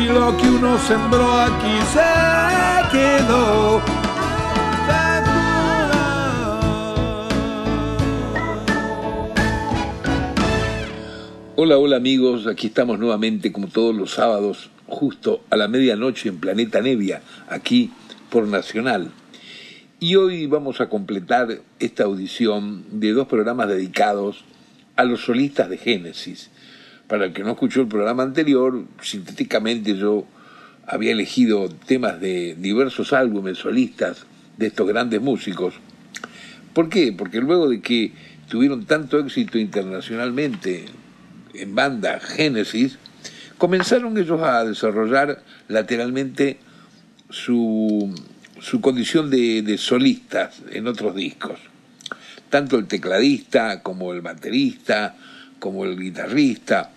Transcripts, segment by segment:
si lo que uno sembró aquí se quedó. Hola, hola amigos, aquí estamos nuevamente como todos los sábados, justo a la medianoche en Planeta Nevia, aquí por Nacional. Y hoy vamos a completar esta audición de dos programas dedicados a los solistas de Génesis para el que no escuchó el programa anterior, sintéticamente yo había elegido temas de diversos álbumes solistas de estos grandes músicos. ¿Por qué? Porque luego de que tuvieron tanto éxito internacionalmente en banda Génesis, comenzaron ellos a desarrollar lateralmente su, su condición de, de solistas en otros discos. Tanto el tecladista como el baterista, como el guitarrista,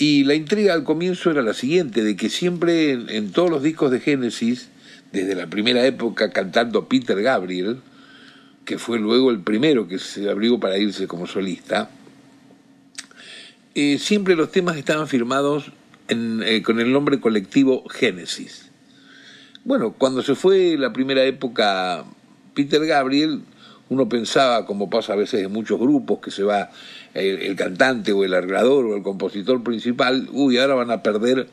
y la intriga al comienzo era la siguiente, de que siempre en, todos los discos de Génesis, desde la primera época cantando Peter Gabriel, que fue luego el primero que se abrió para irse como solista, eh, siempre los temas estaban firmados eh, con el nombre colectivo Génesis. Bueno, cuando se fue la primera época Peter Gabriel, uno pensaba, como pasa a veces en muchos grupos, que se va el, cantante o el arreglador o el compositor principal, uy, ahora van a perder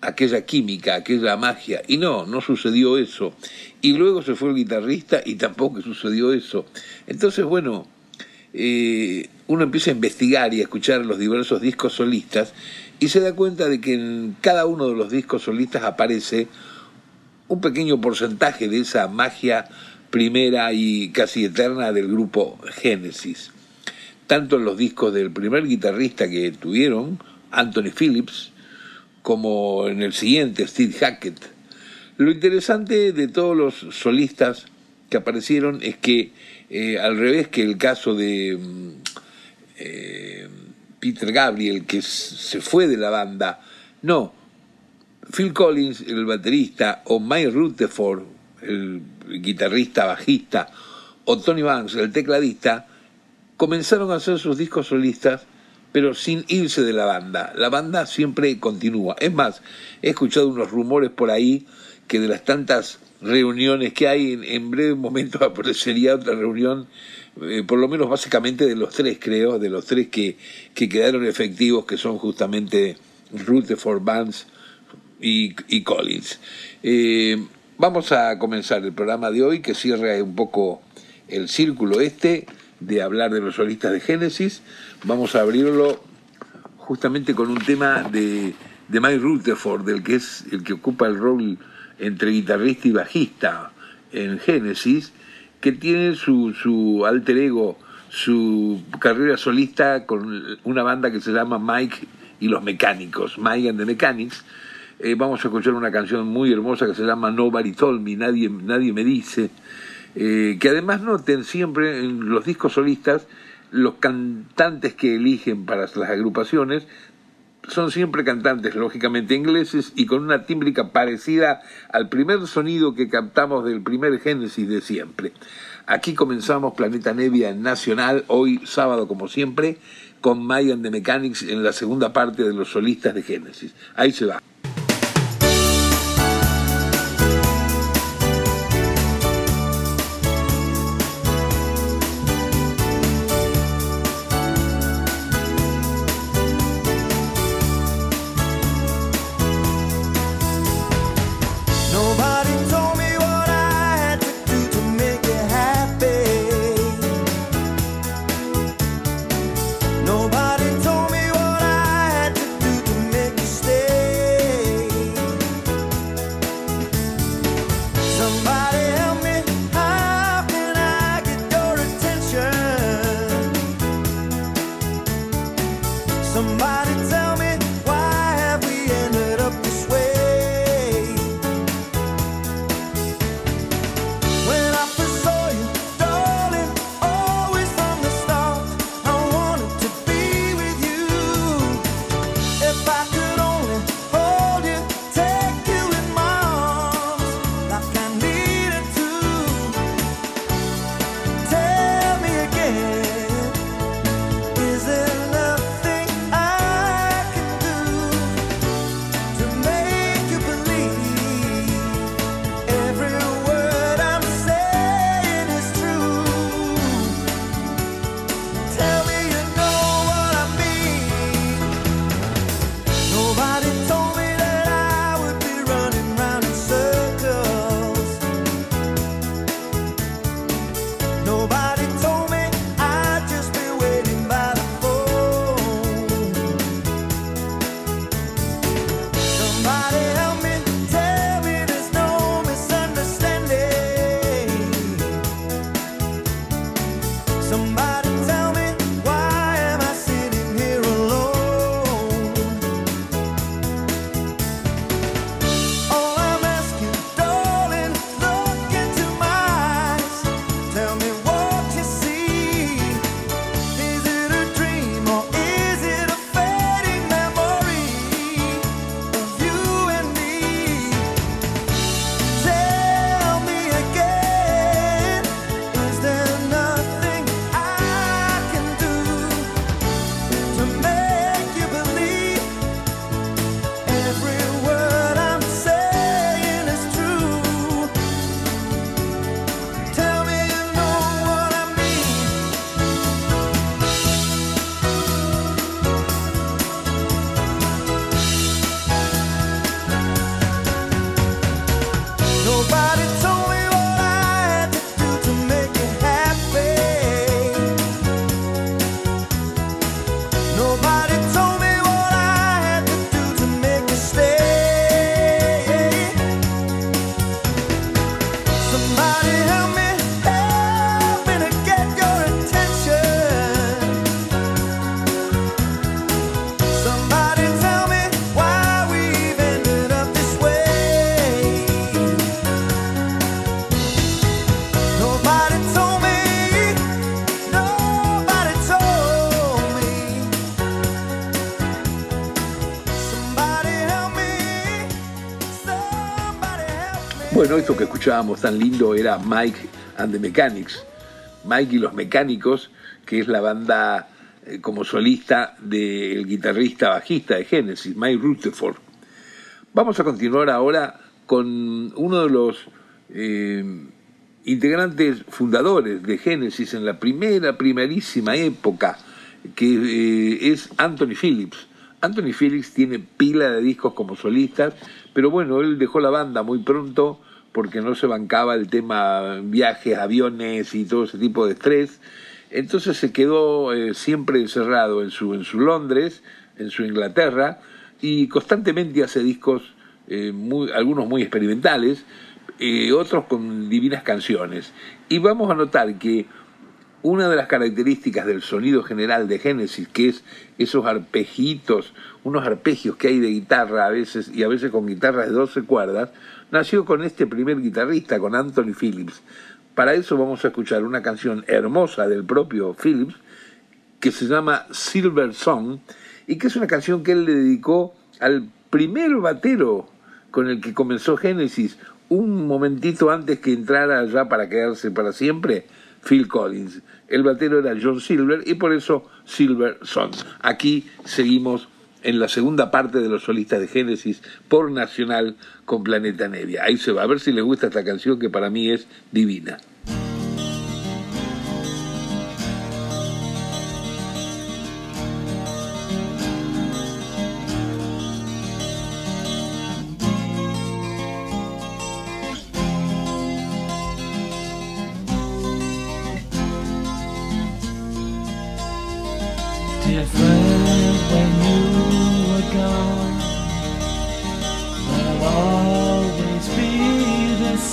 aquella química, aquella magia. Y no, no sucedió eso. Y luego se fue el guitarrista y tampoco sucedió eso. Entonces, bueno, eh, uno empieza a investigar y a escuchar los diversos discos solistas y se da cuenta de que en cada uno de los discos solistas aparece un pequeño porcentaje de esa magia primera y casi eterna del grupo Génesis tanto en los discos del primer guitarrista que tuvieron, Anthony Phillips, como en el siguiente, Steve Hackett. Lo interesante de todos los solistas que aparecieron es que, eh, al revés que el caso de mm, eh, Peter Gabriel, que se fue de la banda, no, Phil Collins, el baterista, o Mike Rutherford, el guitarrista bajista, o Tony Banks, el tecladista, comenzaron a hacer sus discos solistas, pero sin irse de la banda. La banda siempre continúa. Es más, he escuchado unos rumores por ahí que de las tantas reuniones que hay, en, breve momento aparecería otra reunión, eh, por lo menos básicamente de los tres, creo, de los tres que, que quedaron efectivos, que son justamente Rutherford, Vance y, y Collins. Eh, vamos a comenzar el programa de hoy, que cierra un poco el círculo este de hablar de los solistas de Génesis, vamos a abrirlo justamente con un tema de, Mike Rutherford, del que es el que ocupa el rol entre guitarrista y bajista en Génesis, que tiene su, su alter ego, su carrera solista con una banda que se llama Mike y los Mecánicos, Mike and the Mechanics. Eh, vamos a escuchar una canción muy hermosa que se llama Nobody Told Me, Nadie, nadie me dice, eh, que además noten siempre en los discos solistas los cantantes que eligen para las agrupaciones son siempre cantantes, lógicamente ingleses, y con una tímbrica parecida al primer sonido que captamos del primer Génesis de siempre. Aquí comenzamos Planeta Nevia Nacional, hoy sábado como siempre, con Mayan de Mechanics en la segunda parte de los solistas de Génesis. Ahí se va. Bueno, esto que escuchábamos tan lindo era Mike and the Mechanics. Mike y los Mecánicos, que es la banda eh, como solista del guitarrista bajista de Genesis, Mike Rutherford. Vamos a continuar ahora con uno de los eh, integrantes fundadores de Genesis en la primera, primerísima época, que eh, es Anthony Phillips. Anthony Phillips tiene pila de discos como solista, pero bueno, él dejó la banda muy pronto porque no se bancaba el tema viajes, aviones y todo ese tipo de estrés. Entonces se quedó eh, siempre encerrado en su, en su Londres, en su Inglaterra, y constantemente hace discos, eh, algunos muy experimentales, eh, otros con divinas canciones. Y vamos a notar que una de las características del sonido general de Génesis, que es esos arpejitos, unos arpegios que hay de guitarra a veces y a veces con guitarras de 12 cuerdas, nació con este primer guitarrista, con Anthony Phillips. Para eso vamos a escuchar una canción hermosa del propio Phillips, que se llama Silver Song, y que es una canción que él le dedicó al primer batero con el que comenzó Genesis, un momentito antes que entrara ya para quedarse para siempre, Phil Collins. El batero era John Silver y por eso Silver Song. Aquí seguimos en la segunda parte de los solistas de Génesis por Nacional con Planeta Nevia. Ahí se va a ver si le gusta esta canción que para mí es divina.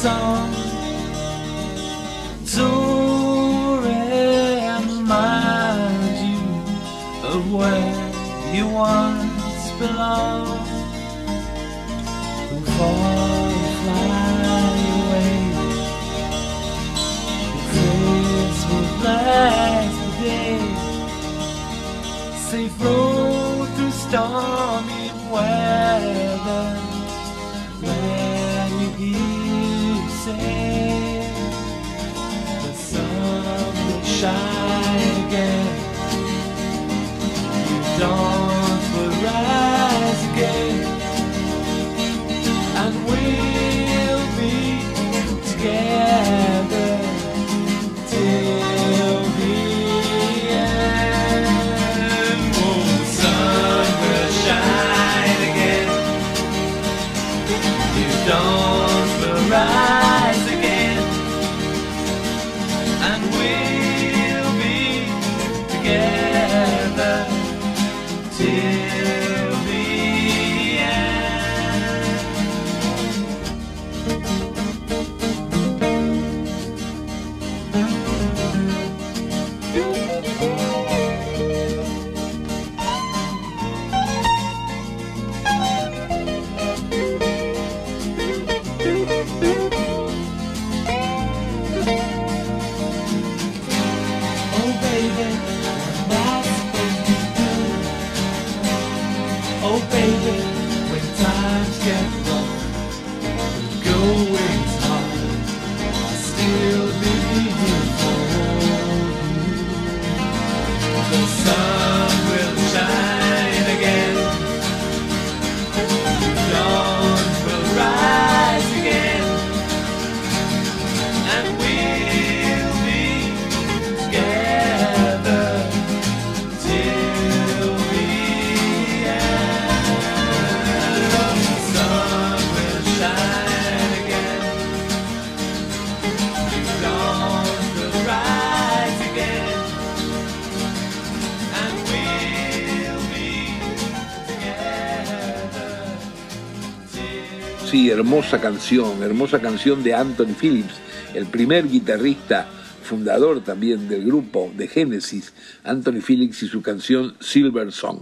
song to remind you of where you once belonged. Fall, you fly away, this will last the day. Safe road through stormy weather. sail. The sun will shine again. You don't. baby. Hermosa canción, hermosa canción de Anthony Phillips, el primer guitarrista fundador también del grupo de Genesis, Anthony Phillips y su canción Silver Song.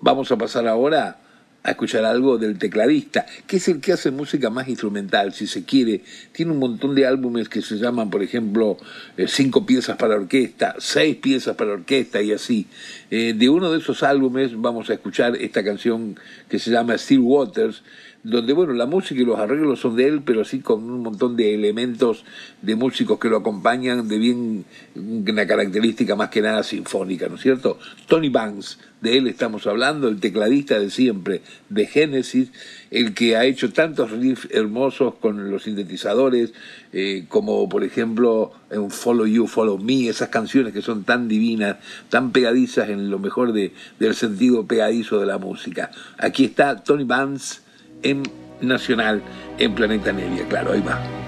Vamos a pasar ahora a escuchar algo del tecladista, que es el que hace música más instrumental, si se quiere. Tiene un montón de álbumes que se llaman, por ejemplo, eh, cinco piezas para orquesta, seis piezas para orquesta y así. Eh, de uno de esos álbumes vamos a escuchar esta canción que se llama Still Waters, donde bueno, la música y los arreglos son de él, pero sí con un montón de elementos de músicos que lo acompañan, de bien una característica más que nada sinfónica, ¿no es cierto? Tony Banks, de él estamos hablando, el tecladista de siempre, de Genesis, el que ha hecho tantos riffs hermosos con los sintetizadores, eh, como por ejemplo en Follow You, Follow Me, esas canciones que son tan divinas, tan pegadizas en lo mejor de, del sentido pegadizo de la música. Aquí está Tony Banks en Nacional, en Planeta Nevia, claro, ahí va.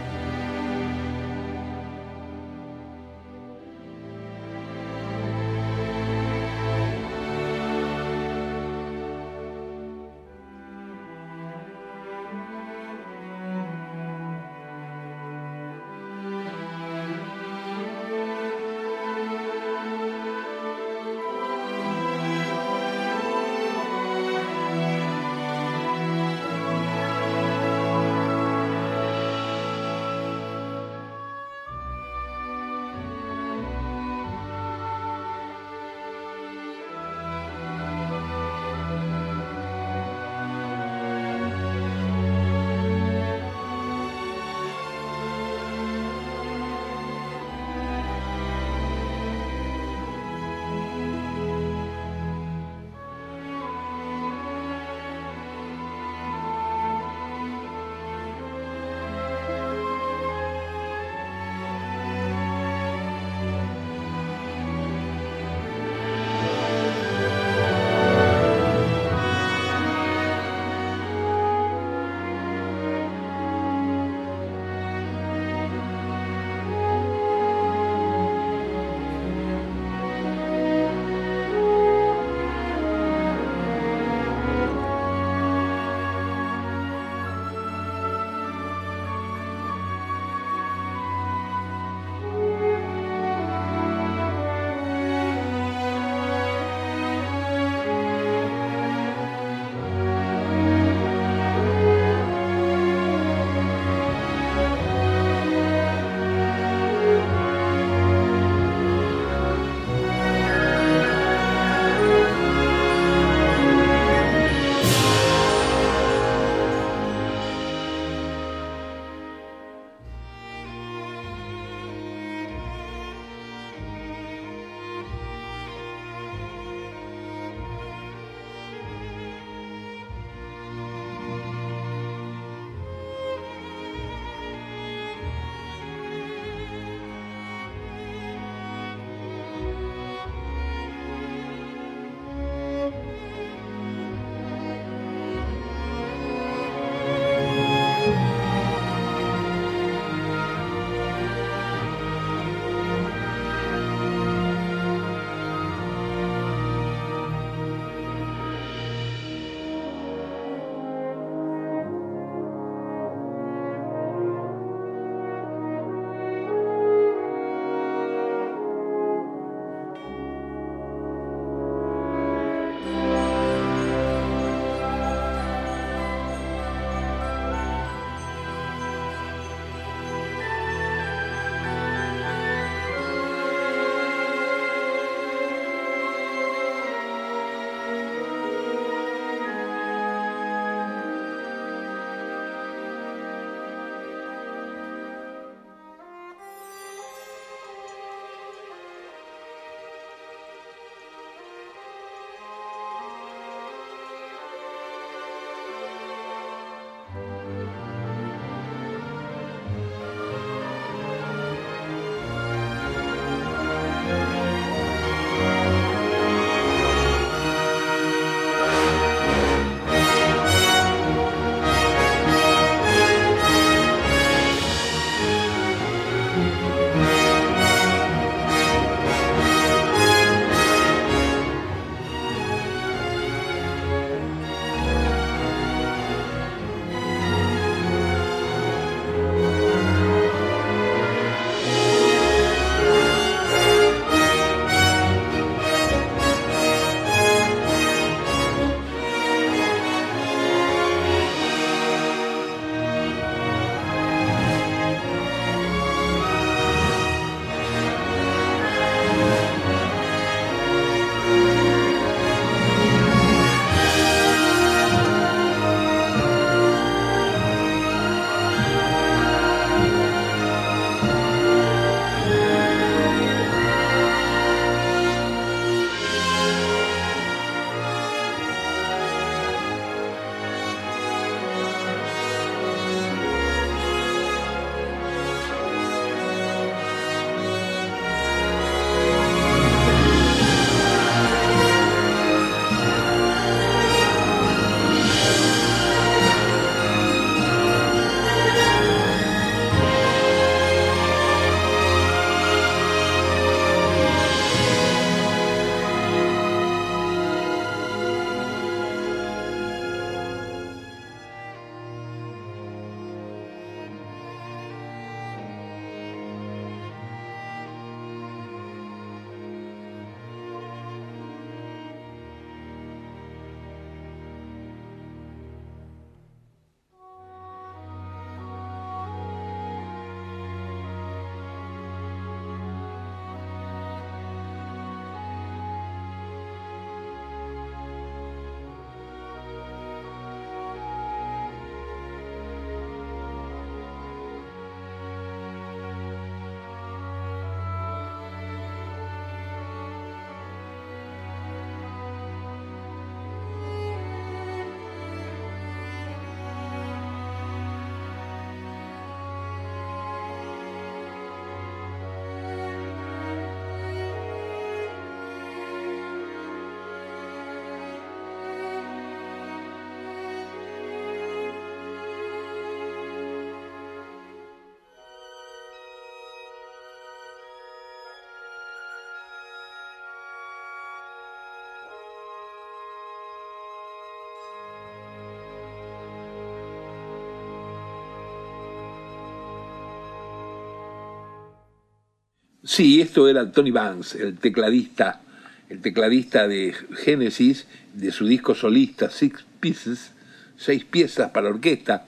Sí, esto era Tony Banks, el tecladista, el tecladista de Genesis, de su disco solista Six Pieces, seis piezas para orquesta.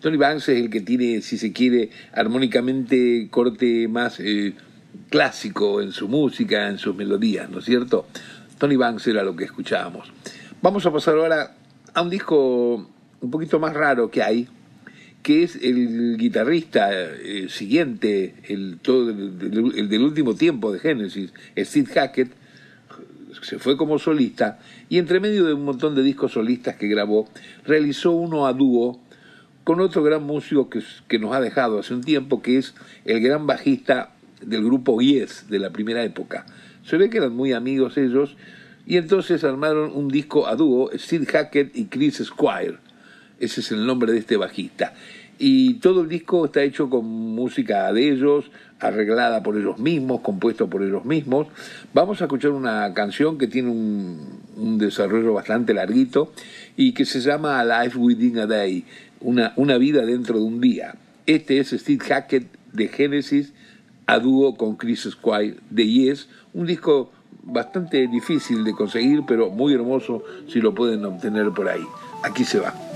Tony Banks es el que tiene, si se quiere, armónicamente corte más eh, clásico en su música, en sus melodías, ¿no es cierto? Tony Banks era lo que escuchábamos. Vamos a pasar ahora a un disco un poquito más raro que hay, que es el guitarrista eh, siguiente, el, todo, el, del último tiempo de Genesis, Steve Hackett, se fue como solista y entre medio de un montón de discos solistas que grabó, realizó uno a dúo con otro gran músico que, que nos ha dejado hace un tiempo, que es el gran bajista del grupo Yes de la primera época. Se ve que eran muy amigos ellos y entonces armaron un disco a dúo, Steve Hackett y Chris Squire. Ese es el nombre de este bajista y todo el disco está hecho con música de ellos, arreglada por ellos mismos, compuesto por ellos mismos. Vamos a escuchar una canción que tiene un, desarrollo bastante larguito y que se llama A Life Within a Day, una, una vida dentro de un día. Este es Steve Hackett de Genesis a dúo con Chris Squire de Yes, un disco bastante difícil de conseguir, pero muy hermoso si lo pueden obtener por ahí. Aquí se va.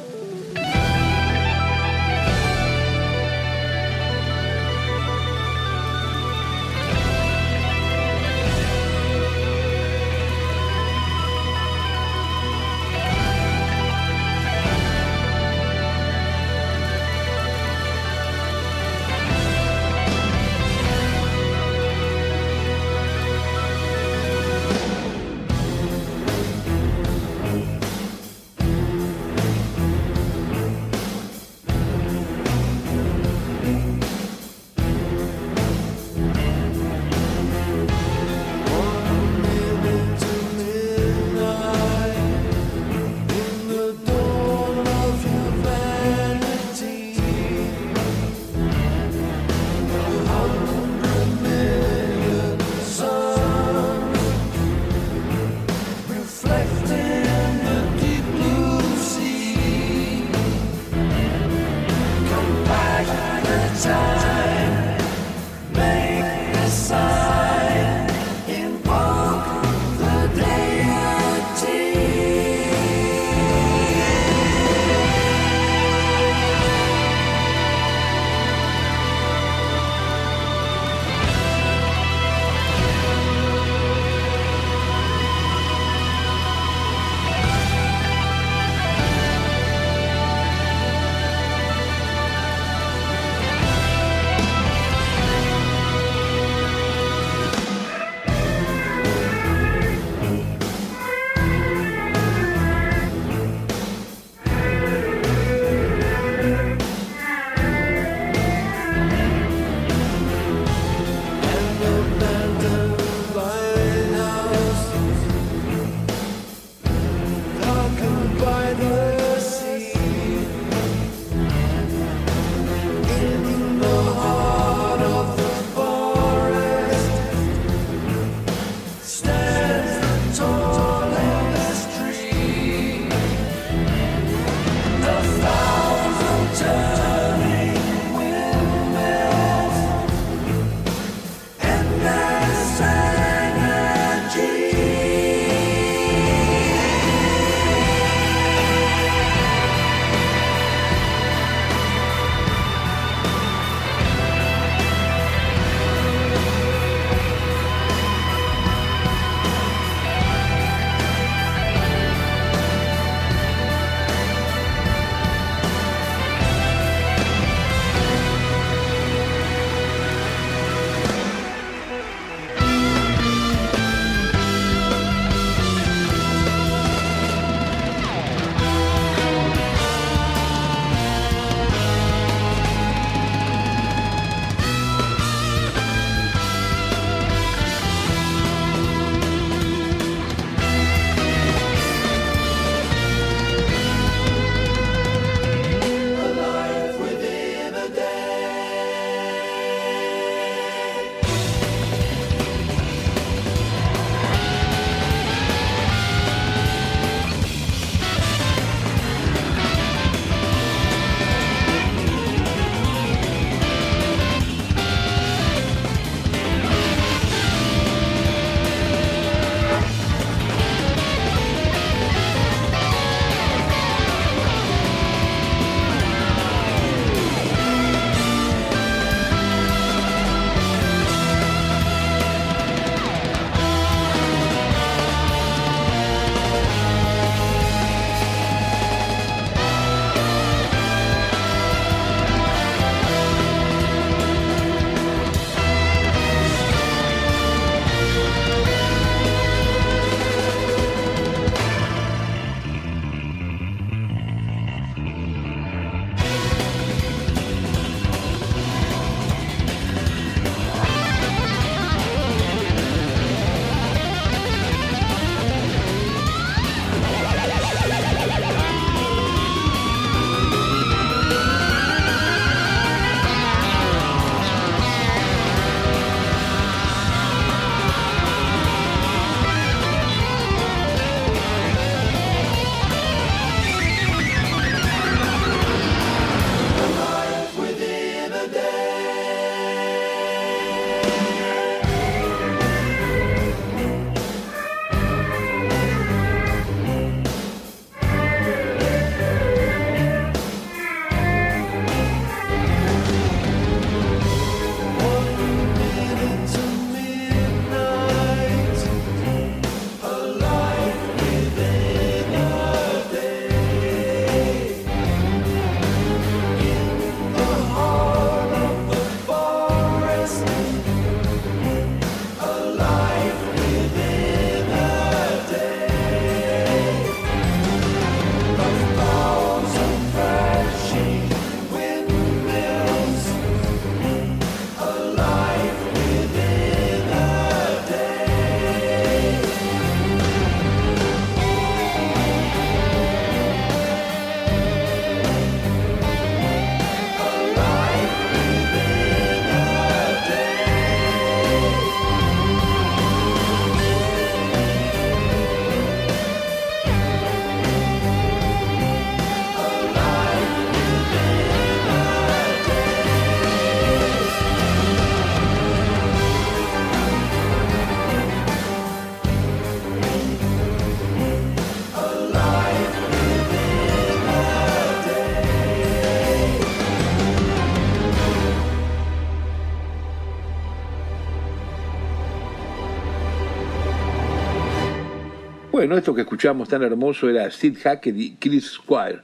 Bueno, esto que escuchamos tan hermoso era Steve Hackett y Chris Squire,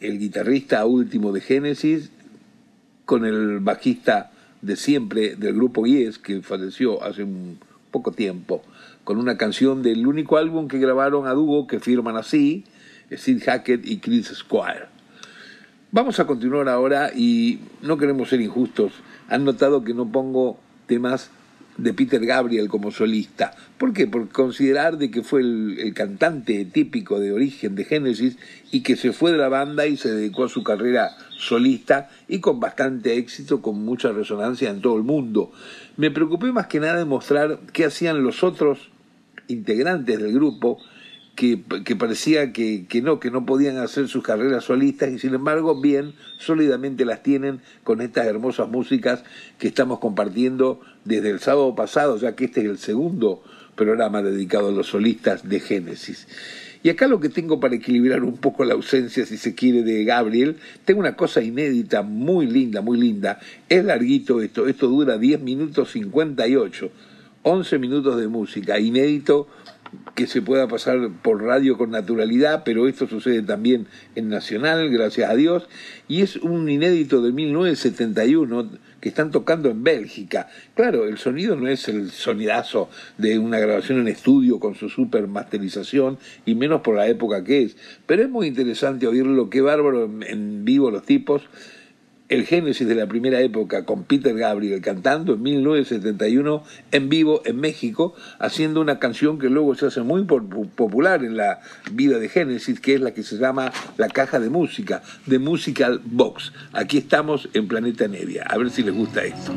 el guitarrista último de Genesis, con el bajista de siempre del grupo Yes, que falleció hace un poco tiempo, con una canción del único álbum que grabaron a dúo que firman así, Steve Hackett y Chris Squire. Vamos a continuar ahora y no queremos ser injustos. Han notado que no pongo temas de Peter Gabriel como solista. ¿Por qué? Por considerar de que fue el, cantante típico de origen de Génesis y que se fue de la banda y se dedicó a su carrera solista y con bastante éxito, con mucha resonancia en todo el mundo. Me preocupé más que nada en mostrar qué hacían los otros integrantes del grupo que, parecía que, que, no, que no podían hacer sus carreras solistas y sin embargo bien, sólidamente las tienen con estas hermosas músicas que estamos compartiendo desde el sábado pasado, ya que este es el segundo programa dedicado a los solistas de Génesis. Y acá lo que tengo para equilibrar un poco la ausencia, si se quiere, de Gabriel, tengo una cosa inédita, muy linda, muy linda. Es larguito esto, esto dura 10 minutos 58, 11 minutos de música, inédito que se pueda pasar por radio con naturalidad, pero esto sucede también en Nacional, gracias a Dios, y es un inédito de 1971 que están tocando en Bélgica. Claro, el sonido no es el sonidazo de una grabación en estudio con su super masterización, y menos por la época que es, pero es muy interesante oírlo, qué bárbaro en vivo los tipos el génesis de la primera época con Peter Gabriel cantando en 1971 en vivo en México, haciendo una canción que luego se hace muy popular en la vida de Génesis, que es la que se llama La Caja de Música, The Musical Box. Aquí estamos en Planeta Nevia, a ver si les gusta esto.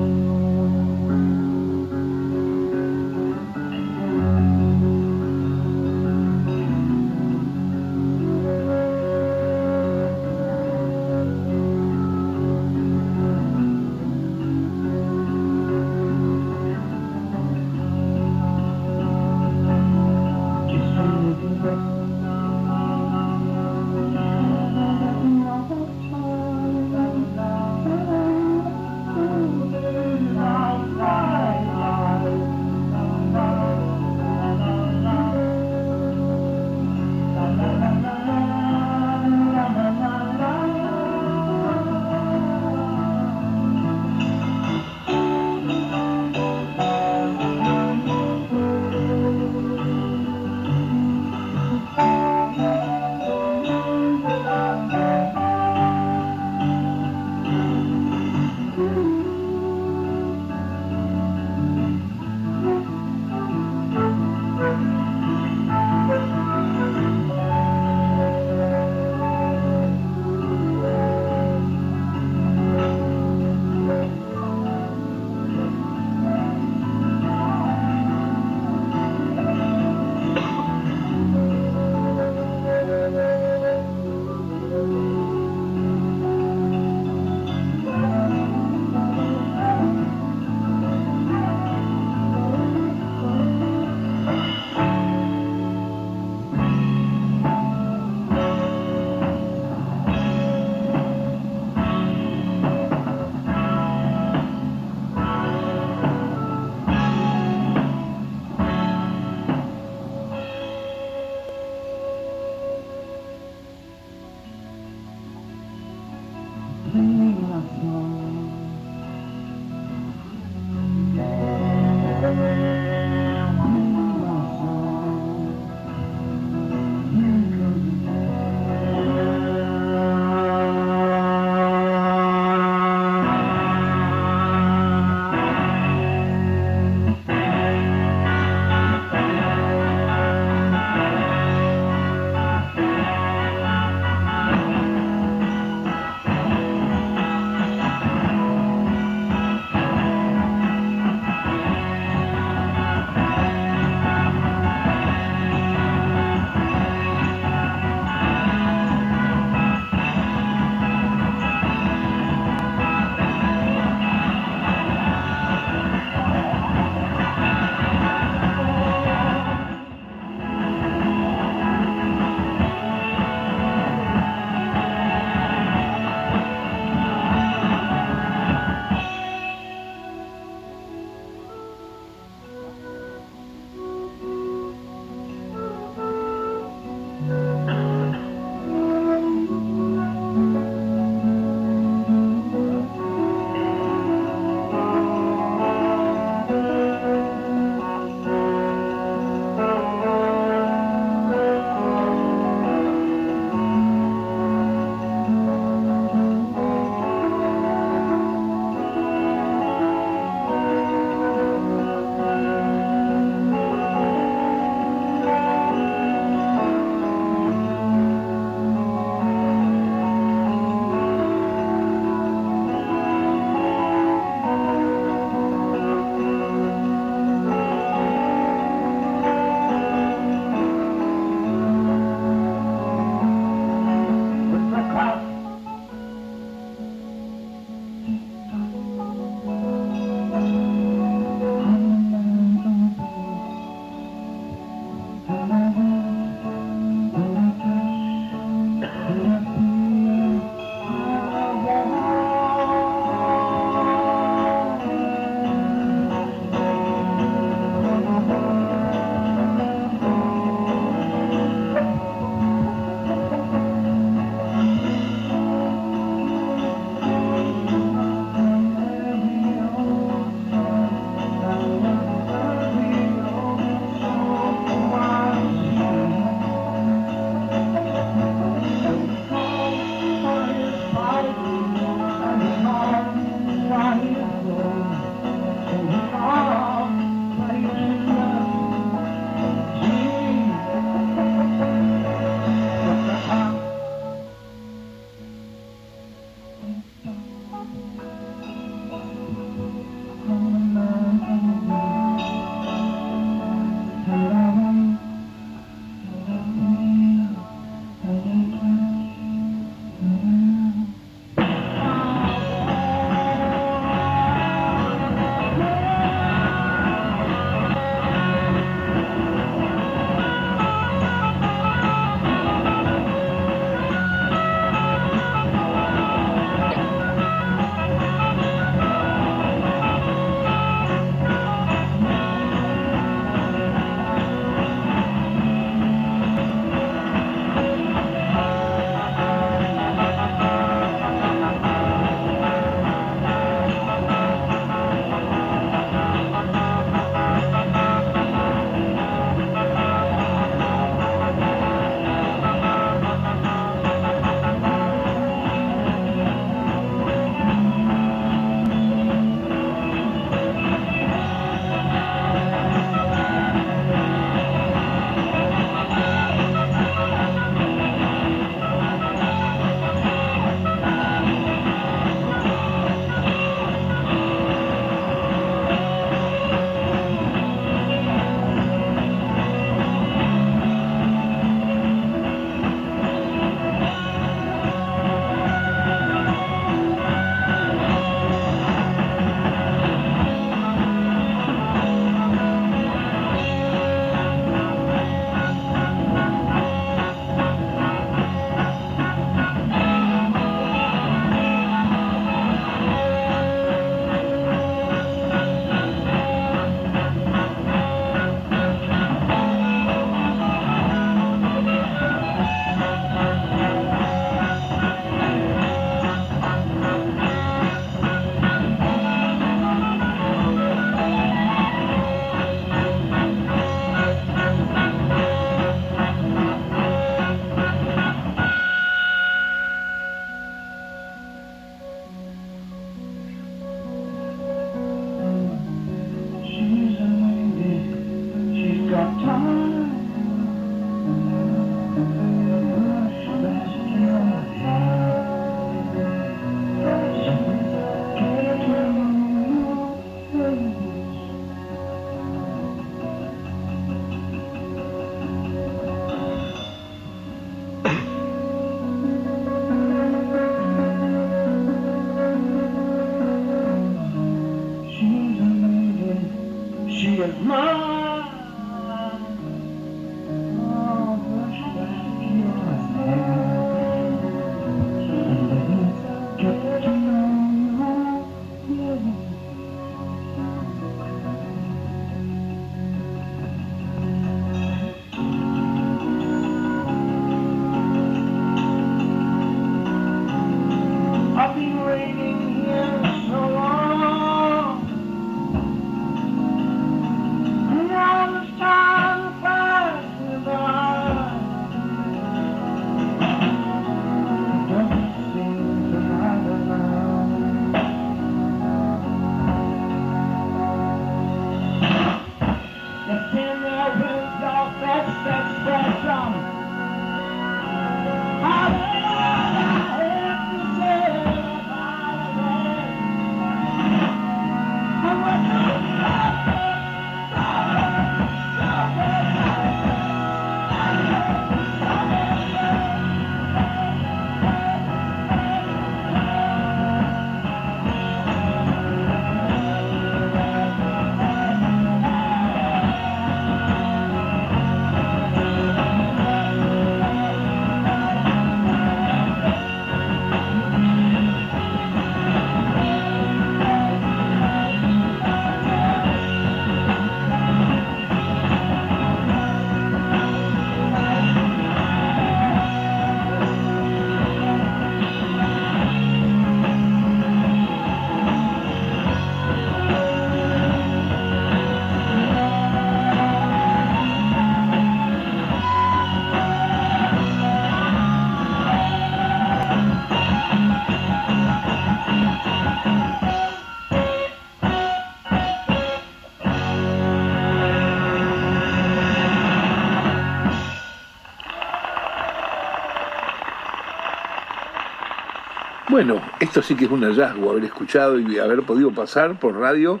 Esto sí que es un hallazgo, haber escuchado y haber podido pasar por radio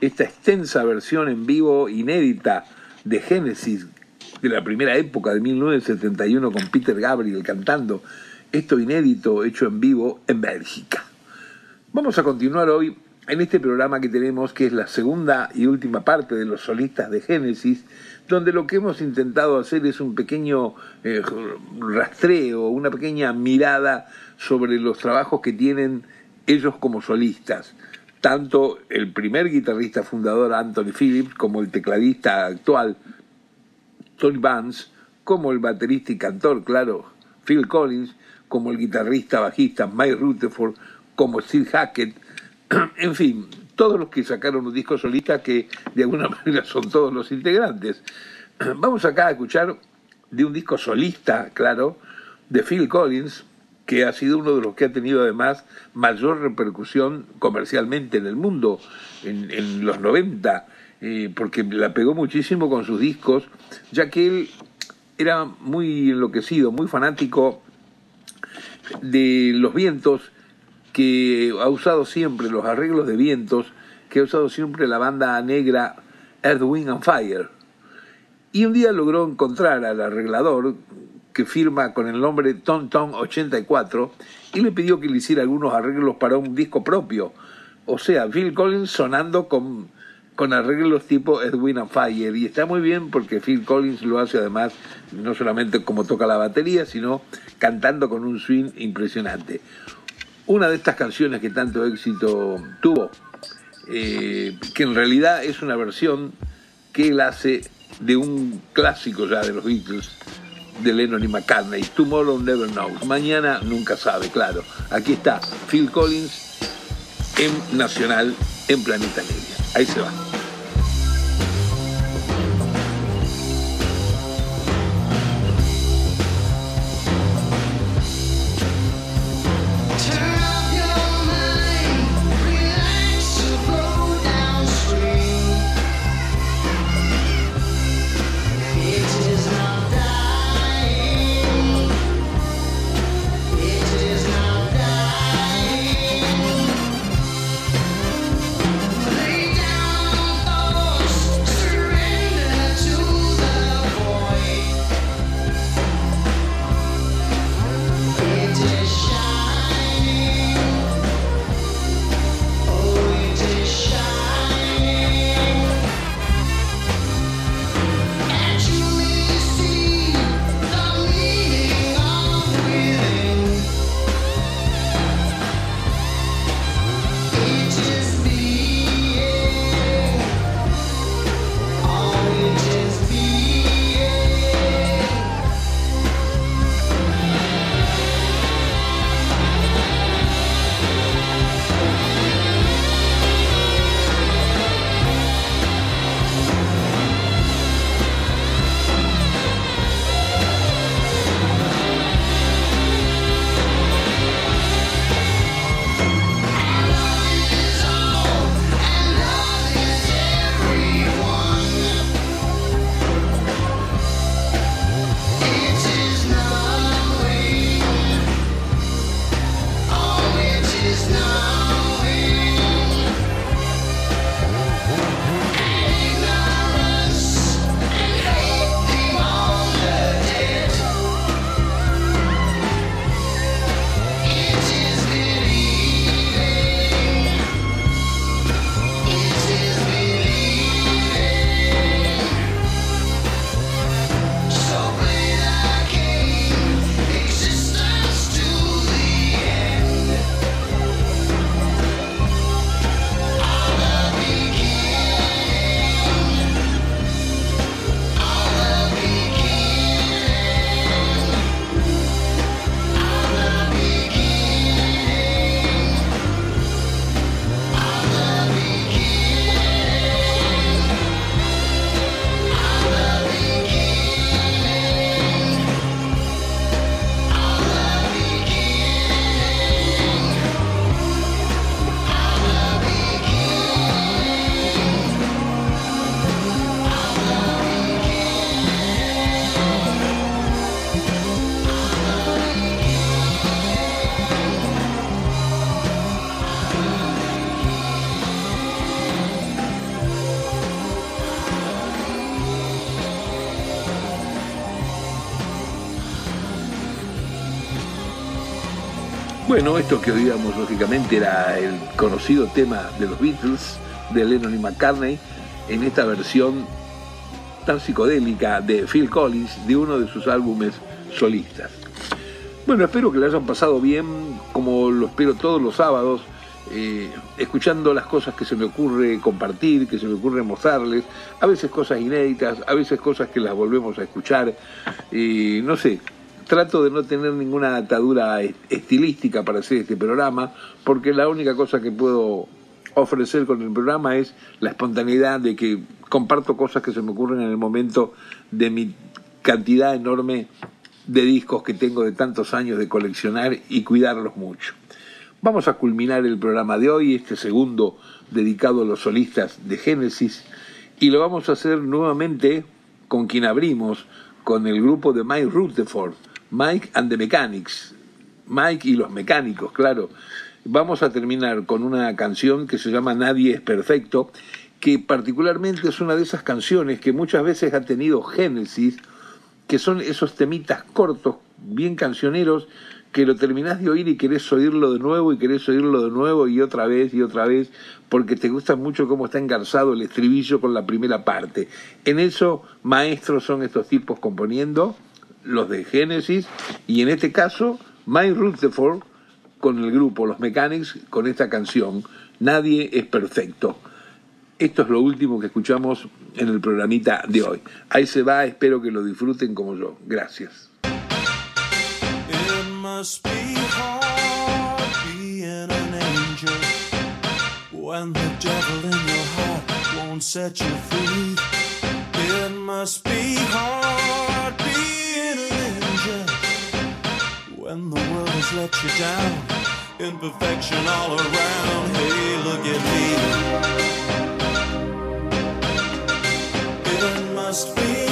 esta extensa versión en vivo inédita de Génesis de la primera época de 1971 con Peter Gabriel cantando esto inédito hecho en vivo en Bélgica. Vamos a continuar hoy en este programa que tenemos que es la segunda y última parte de los solistas de Génesis donde lo que hemos intentado hacer es un pequeño eh, rastreo, una pequeña mirada sobre los trabajos que tienen ellos como solistas. Tanto el primer guitarrista fundador Anthony Phillips como el tecladista actual Tony Vance, como el baterista y cantor, claro, Phil Collins, como el guitarrista bajista Mike Rutherford, como Steve Hackett, en fin, todos los que sacaron un disco solista que de alguna manera son todos los integrantes. Vamos acá a escuchar de un disco solista, claro, de Phil Collins, que ha sido uno de los que ha tenido además mayor repercusión comercialmente en el mundo en, los 90, eh, porque la pegó muchísimo con sus discos, ya que él era muy enloquecido, muy fanático de los vientos que ha usado siempre los arreglos de vientos, que ha usado siempre la banda negra Earth, Wind and Fire. Y un día logró encontrar al arreglador que firma con el nombre Tom Tom 84 y le pidió que le hiciera algunos arreglos para un disco propio. O sea, Phil Collins sonando con, con arreglos tipo Edwin and Fire. Y está muy bien porque Phil Collins lo hace además no solamente como toca la batería, sino cantando con un swing impresionante. Una de estas canciones que tanto éxito tuvo, eh, que en realidad es una versión que él hace de un clásico ya de los Beatles, de Lennon y McCartney, Tomorrow Never Knows, mañana nunca sabe, claro. Aquí está Phil Collins en Nacional en Planeta Media. Ahí se va. Bueno, esto que oíamos lógicamente era el conocido tema de los Beatles, de Lennon y McCartney, en esta versión tan psicodélica de Phil Collins de uno de sus álbumes solistas. Bueno, espero que le hayan pasado bien, como lo espero todos los sábados, eh, escuchando las cosas que se me ocurre compartir, que se me ocurre mostrarles, a veces cosas inéditas, a veces cosas que las volvemos a escuchar, y no sé, trato de no tener ninguna atadura estilística para hacer este programa, porque la única cosa que puedo ofrecer con el programa es la espontaneidad de que comparto cosas que se me ocurren en el momento de mi cantidad enorme de discos que tengo de tantos años de coleccionar y cuidarlos mucho. Vamos a culminar el programa de hoy, este segundo dedicado a los solistas de Génesis, y lo vamos a hacer nuevamente con quien abrimos, con el grupo de Mike Rutherford, Mike and the Mechanics, Mike y los mecánicos, claro. Vamos a terminar con una canción que se llama Nadie es Perfecto, que particularmente es una de esas canciones que muchas veces ha tenido Génesis, que son esos temitas cortos, bien cancioneros, que lo terminás de oír y querés oírlo de nuevo y querés oírlo de nuevo y otra vez y otra vez, porque te gusta mucho cómo está engarzado el estribillo con la primera parte. En eso, maestros son estos tipos componiendo, los de Génesis, y en este caso, Mike Rutherford con el grupo Los Mechanics con esta canción, Nadie es perfecto. Esto es lo último que escuchamos en el programita de hoy. Ahí se va, espero que lo disfruten como yo. Gracias. When the world has let you down. Imperfection all around. Hey, look at me. It must be.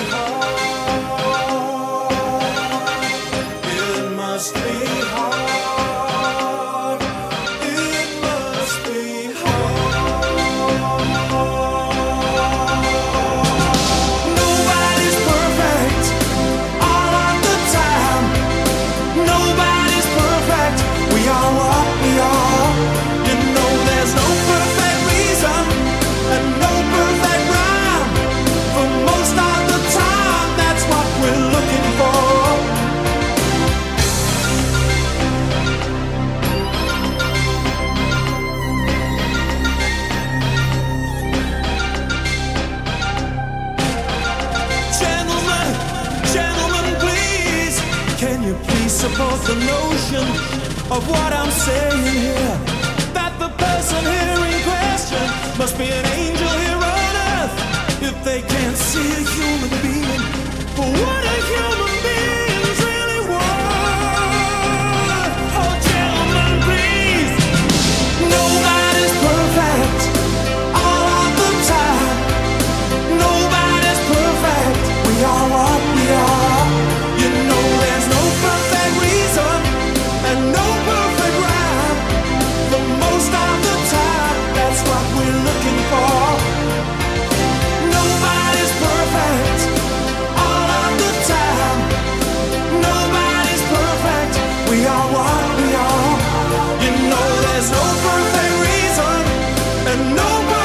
No perfect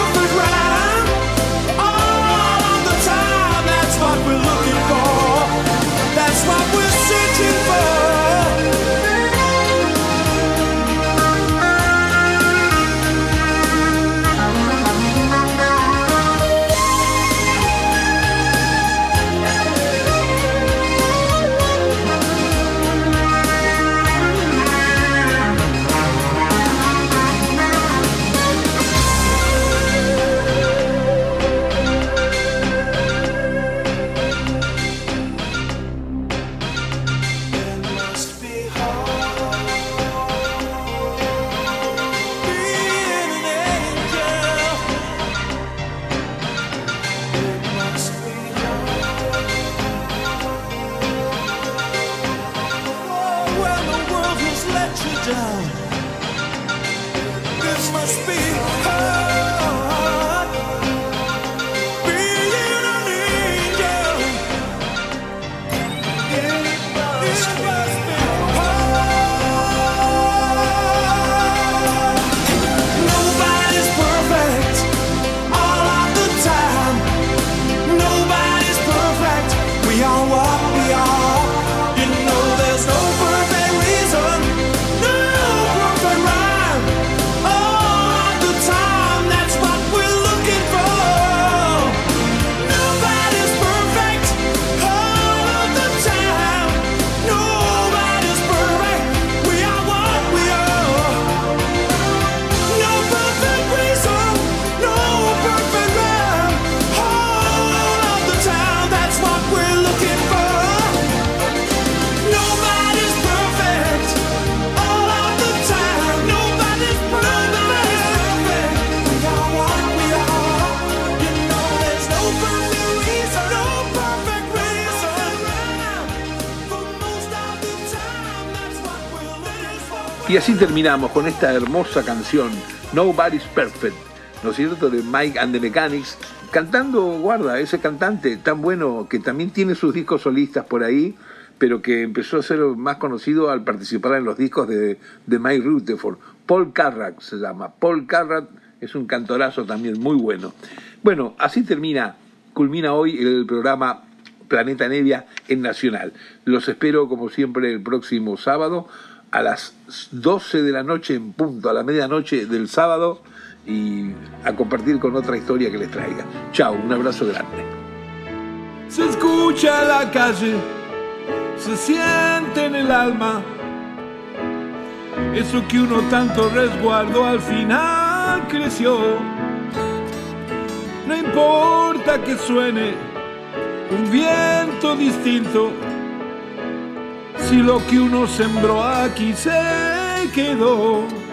Y así terminamos con esta hermosa canción, Nobody's Perfect, ¿no es cierto?, de Mike and the Mechanics, cantando, guarda, ese cantante tan bueno que también tiene sus discos solistas por ahí, pero que empezó a ser más conocido al participar en los discos de, Mike Rutherford. Paul Carrack se llama. Paul Carrack es un cantorazo también muy bueno. Bueno, así termina, culmina hoy el programa Planeta Nevia en Nacional. Los espero como siempre el próximo sábado a las 12 de la noche en punto, a la medianoche del sábado y a compartir con otra historia que les traiga. Chao, un abrazo grande. Se escucha la calle, se siente en el alma. Eso que uno tanto resguardo al final creció. No importa que suene un viento distinto si lo que uno sembró aquí se quedó.